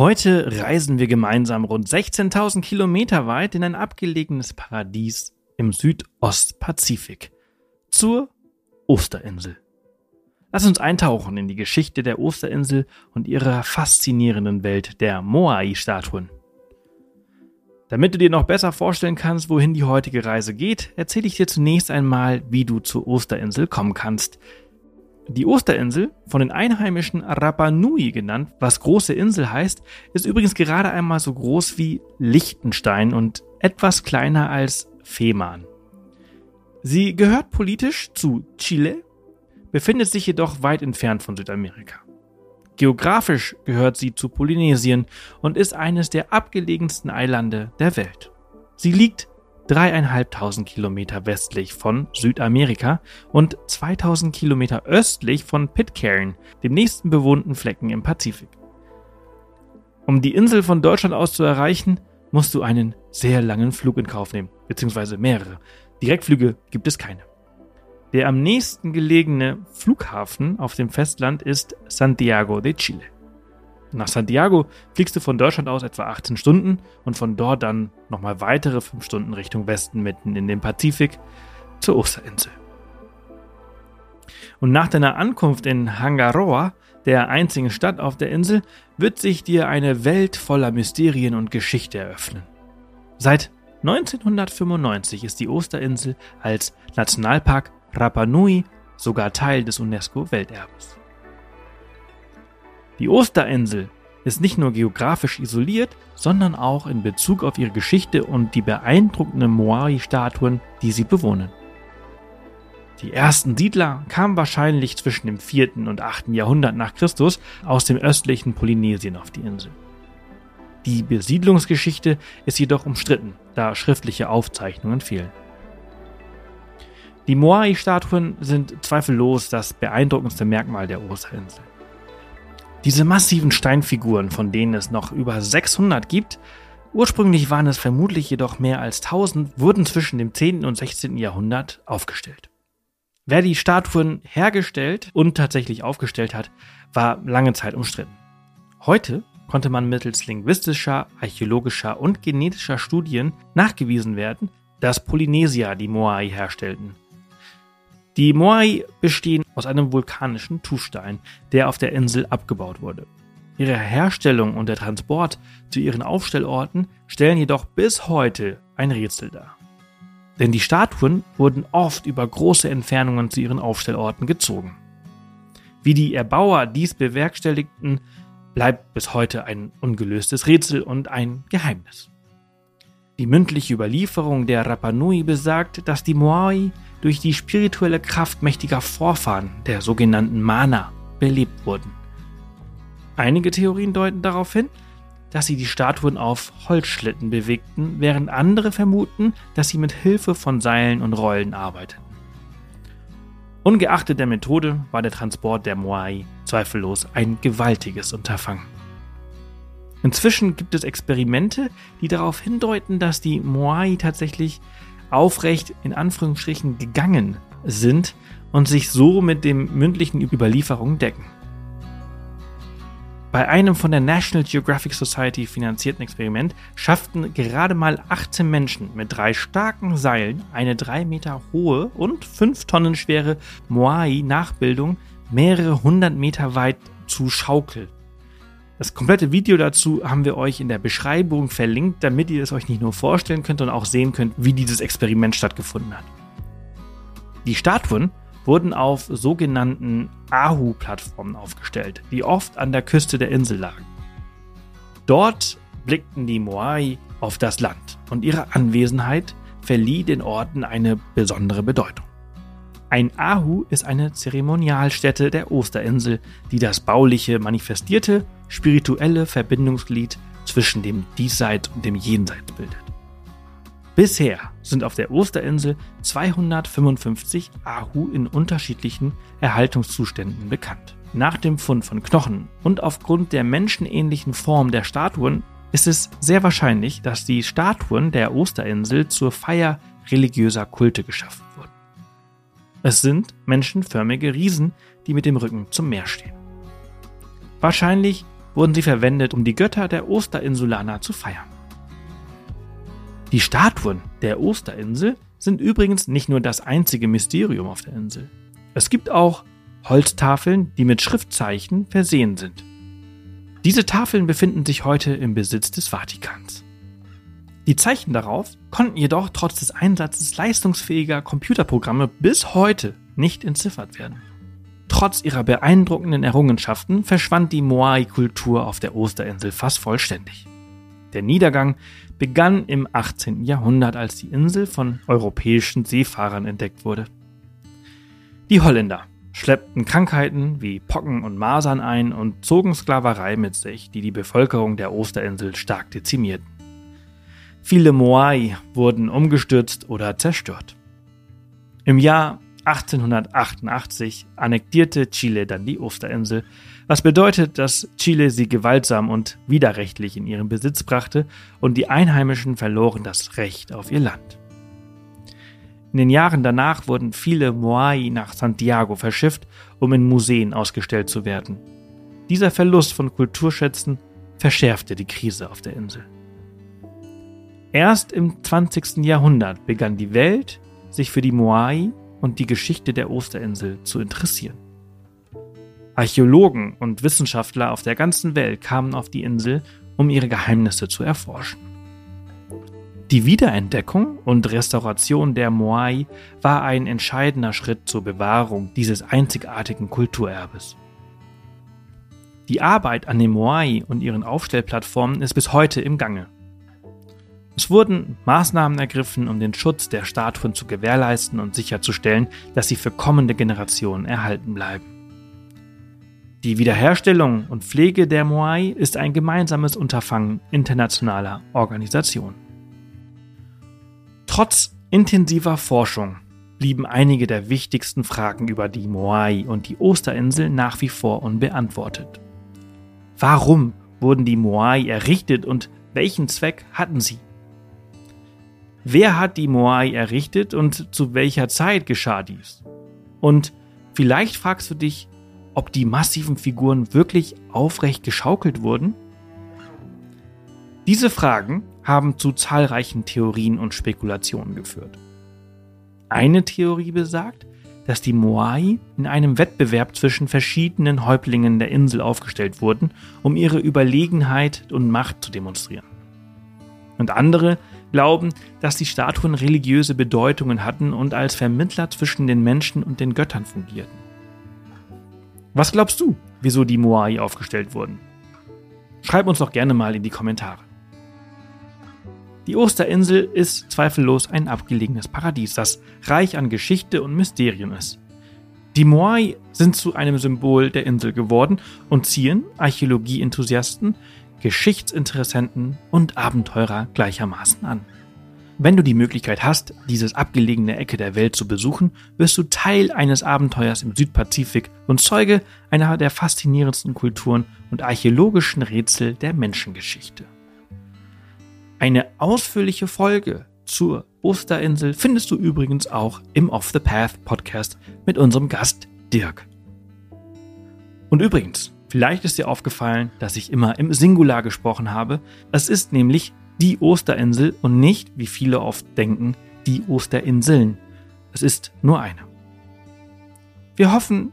Heute reisen wir gemeinsam rund 16.000 Kilometer weit in ein abgelegenes Paradies im Südostpazifik zur Osterinsel. Lass uns eintauchen in die Geschichte der Osterinsel und ihrer faszinierenden Welt der Moai-Statuen. Damit du dir noch besser vorstellen kannst, wohin die heutige Reise geht, erzähle ich dir zunächst einmal, wie du zur Osterinsel kommen kannst, die Osterinsel, von den Einheimischen Rapa Nui genannt, was große Insel heißt, ist übrigens gerade einmal so groß wie Liechtenstein und etwas kleiner als Fehmarn. Sie gehört politisch zu Chile, befindet sich jedoch weit entfernt von Südamerika. Geografisch gehört sie zu Polynesien und ist eines der abgelegensten Eilande der Welt. Sie liegt dreieinhalbtausend Kilometer westlich von Südamerika und 2000 Kilometer östlich von Pitcairn, dem nächsten bewohnten Flecken im Pazifik. Um die Insel von Deutschland aus zu erreichen, musst du einen sehr langen Flug in Kauf nehmen, beziehungsweise mehrere. Direktflüge gibt es keine. Der am nächsten gelegene Flughafen auf dem Festland ist Santiago de Chile. Nach Santiago fliegst du von Deutschland aus etwa 18 Stunden und von dort dann nochmal weitere 5 Stunden Richtung Westen mitten in den Pazifik zur Osterinsel. Und nach deiner Ankunft in Hangaroa, der einzigen Stadt auf der Insel, wird sich dir eine Welt voller Mysterien und Geschichte eröffnen. Seit 1995 ist die Osterinsel als Nationalpark Rapa Nui sogar Teil des UNESCO-Welterbes. Die Osterinsel ist nicht nur geografisch isoliert, sondern auch in Bezug auf ihre Geschichte und die beeindruckenden Moai-Statuen, die sie bewohnen. Die ersten Siedler kamen wahrscheinlich zwischen dem 4. und 8. Jahrhundert nach Christus aus dem östlichen Polynesien auf die Insel. Die Besiedlungsgeschichte ist jedoch umstritten, da schriftliche Aufzeichnungen fehlen. Die Moai-Statuen sind zweifellos das beeindruckendste Merkmal der Osterinsel. Diese massiven Steinfiguren, von denen es noch über 600 gibt, ursprünglich waren es vermutlich jedoch mehr als 1000, wurden zwischen dem 10. und 16. Jahrhundert aufgestellt. Wer die Statuen hergestellt und tatsächlich aufgestellt hat, war lange Zeit umstritten. Heute konnte man mittels linguistischer, archäologischer und genetischer Studien nachgewiesen werden, dass Polynesier die Moai herstellten die Moai bestehen aus einem vulkanischen Tuffstein, der auf der Insel abgebaut wurde. Ihre Herstellung und der Transport zu ihren Aufstellorten stellen jedoch bis heute ein Rätsel dar. Denn die Statuen wurden oft über große Entfernungen zu ihren Aufstellorten gezogen. Wie die Erbauer dies bewerkstelligten, bleibt bis heute ein ungelöstes Rätsel und ein Geheimnis. Die mündliche Überlieferung der Rapanui besagt, dass die Moai durch die spirituelle Kraft mächtiger Vorfahren, der sogenannten Mana, belebt wurden. Einige Theorien deuten darauf hin, dass sie die Statuen auf Holzschlitten bewegten, während andere vermuten, dass sie mit Hilfe von Seilen und Rollen arbeiteten. Ungeachtet der Methode war der Transport der Moai zweifellos ein gewaltiges Unterfangen. Inzwischen gibt es Experimente, die darauf hindeuten, dass die Moai tatsächlich aufrecht in Anführungsstrichen gegangen sind und sich so mit dem mündlichen Überlieferungen decken. Bei einem von der National Geographic Society finanzierten Experiment schafften gerade mal 18 Menschen mit drei starken Seilen eine drei Meter hohe und fünf Tonnen schwere Moai-Nachbildung mehrere hundert Meter weit zu schaukeln. Das komplette Video dazu haben wir euch in der Beschreibung verlinkt, damit ihr es euch nicht nur vorstellen könnt, sondern auch sehen könnt, wie dieses Experiment stattgefunden hat. Die Statuen wurden auf sogenannten Ahu-Plattformen aufgestellt, die oft an der Küste der Insel lagen. Dort blickten die Moai auf das Land und ihre Anwesenheit verlieh den Orten eine besondere Bedeutung. Ein Ahu ist eine Zeremonialstätte der Osterinsel, die das bauliche manifestierte, spirituelle Verbindungsglied zwischen dem Diesseits und dem Jenseits bildet. Bisher sind auf der Osterinsel 255 Ahu in unterschiedlichen Erhaltungszuständen bekannt. Nach dem Fund von Knochen und aufgrund der menschenähnlichen Form der Statuen ist es sehr wahrscheinlich, dass die Statuen der Osterinsel zur Feier religiöser Kulte geschaffen. Es sind menschenförmige Riesen, die mit dem Rücken zum Meer stehen. Wahrscheinlich wurden sie verwendet, um die Götter der Osterinsulaner zu feiern. Die Statuen der Osterinsel sind übrigens nicht nur das einzige Mysterium auf der Insel. Es gibt auch Holztafeln, die mit Schriftzeichen versehen sind. Diese Tafeln befinden sich heute im Besitz des Vatikans. Die Zeichen darauf konnten jedoch trotz des Einsatzes leistungsfähiger Computerprogramme bis heute nicht entziffert werden. Trotz ihrer beeindruckenden Errungenschaften verschwand die Moai-Kultur auf der Osterinsel fast vollständig. Der Niedergang begann im 18. Jahrhundert, als die Insel von europäischen Seefahrern entdeckt wurde. Die Holländer schleppten Krankheiten wie Pocken und Masern ein und zogen Sklaverei mit sich, die die Bevölkerung der Osterinsel stark dezimierten. Viele Moai wurden umgestürzt oder zerstört. Im Jahr 1888 annektierte Chile dann die Osterinsel, was bedeutet, dass Chile sie gewaltsam und widerrechtlich in ihren Besitz brachte und die Einheimischen verloren das Recht auf ihr Land. In den Jahren danach wurden viele Moai nach Santiago verschifft, um in Museen ausgestellt zu werden. Dieser Verlust von Kulturschätzen verschärfte die Krise auf der Insel. Erst im 20. Jahrhundert begann die Welt, sich für die Moai und die Geschichte der Osterinsel zu interessieren. Archäologen und Wissenschaftler auf der ganzen Welt kamen auf die Insel, um ihre Geheimnisse zu erforschen. Die Wiederentdeckung und Restauration der Moai war ein entscheidender Schritt zur Bewahrung dieses einzigartigen Kulturerbes. Die Arbeit an den Moai und ihren Aufstellplattformen ist bis heute im Gange. Es wurden Maßnahmen ergriffen, um den Schutz der Statuen zu gewährleisten und sicherzustellen, dass sie für kommende Generationen erhalten bleiben. Die Wiederherstellung und Pflege der Moai ist ein gemeinsames Unterfangen internationaler Organisationen. Trotz intensiver Forschung blieben einige der wichtigsten Fragen über die Moai und die Osterinsel nach wie vor unbeantwortet. Warum wurden die Moai errichtet und welchen Zweck hatten sie? Wer hat die Moai errichtet und zu welcher Zeit geschah dies? Und vielleicht fragst du dich, ob die massiven Figuren wirklich aufrecht geschaukelt wurden? Diese Fragen haben zu zahlreichen Theorien und Spekulationen geführt. Eine Theorie besagt, dass die Moai in einem Wettbewerb zwischen verschiedenen Häuptlingen der Insel aufgestellt wurden, um ihre Überlegenheit und Macht zu demonstrieren. Und andere glauben, dass die Statuen religiöse Bedeutungen hatten und als Vermittler zwischen den Menschen und den Göttern fungierten. Was glaubst du, wieso die Moai aufgestellt wurden? Schreib uns doch gerne mal in die Kommentare. Die Osterinsel ist zweifellos ein abgelegenes Paradies, das reich an Geschichte und Mysterien ist. Die Moai sind zu einem Symbol der Insel geworden und ziehen Archäologie-Enthusiasten, Geschichtsinteressenten und Abenteurer gleichermaßen an. Wenn du die Möglichkeit hast, dieses abgelegene Ecke der Welt zu besuchen, wirst du Teil eines Abenteuers im Südpazifik und Zeuge einer der faszinierendsten Kulturen und archäologischen Rätsel der Menschengeschichte. Eine ausführliche Folge zur Osterinsel findest du übrigens auch im Off the Path Podcast mit unserem Gast Dirk. Und übrigens, vielleicht ist dir aufgefallen, dass ich immer im Singular gesprochen habe. Es ist nämlich die Osterinsel und nicht, wie viele oft denken, die Osterinseln. Es ist nur eine. Wir hoffen,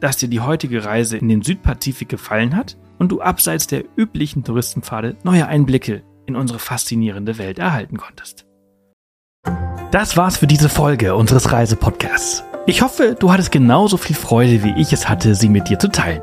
dass dir die heutige Reise in den Südpazifik gefallen hat und du abseits der üblichen Touristenpfade neue Einblicke in unsere faszinierende Welt erhalten konntest. Das war's für diese Folge unseres Reisepodcasts. Ich hoffe, du hattest genauso viel Freude, wie ich es hatte, sie mit dir zu teilen.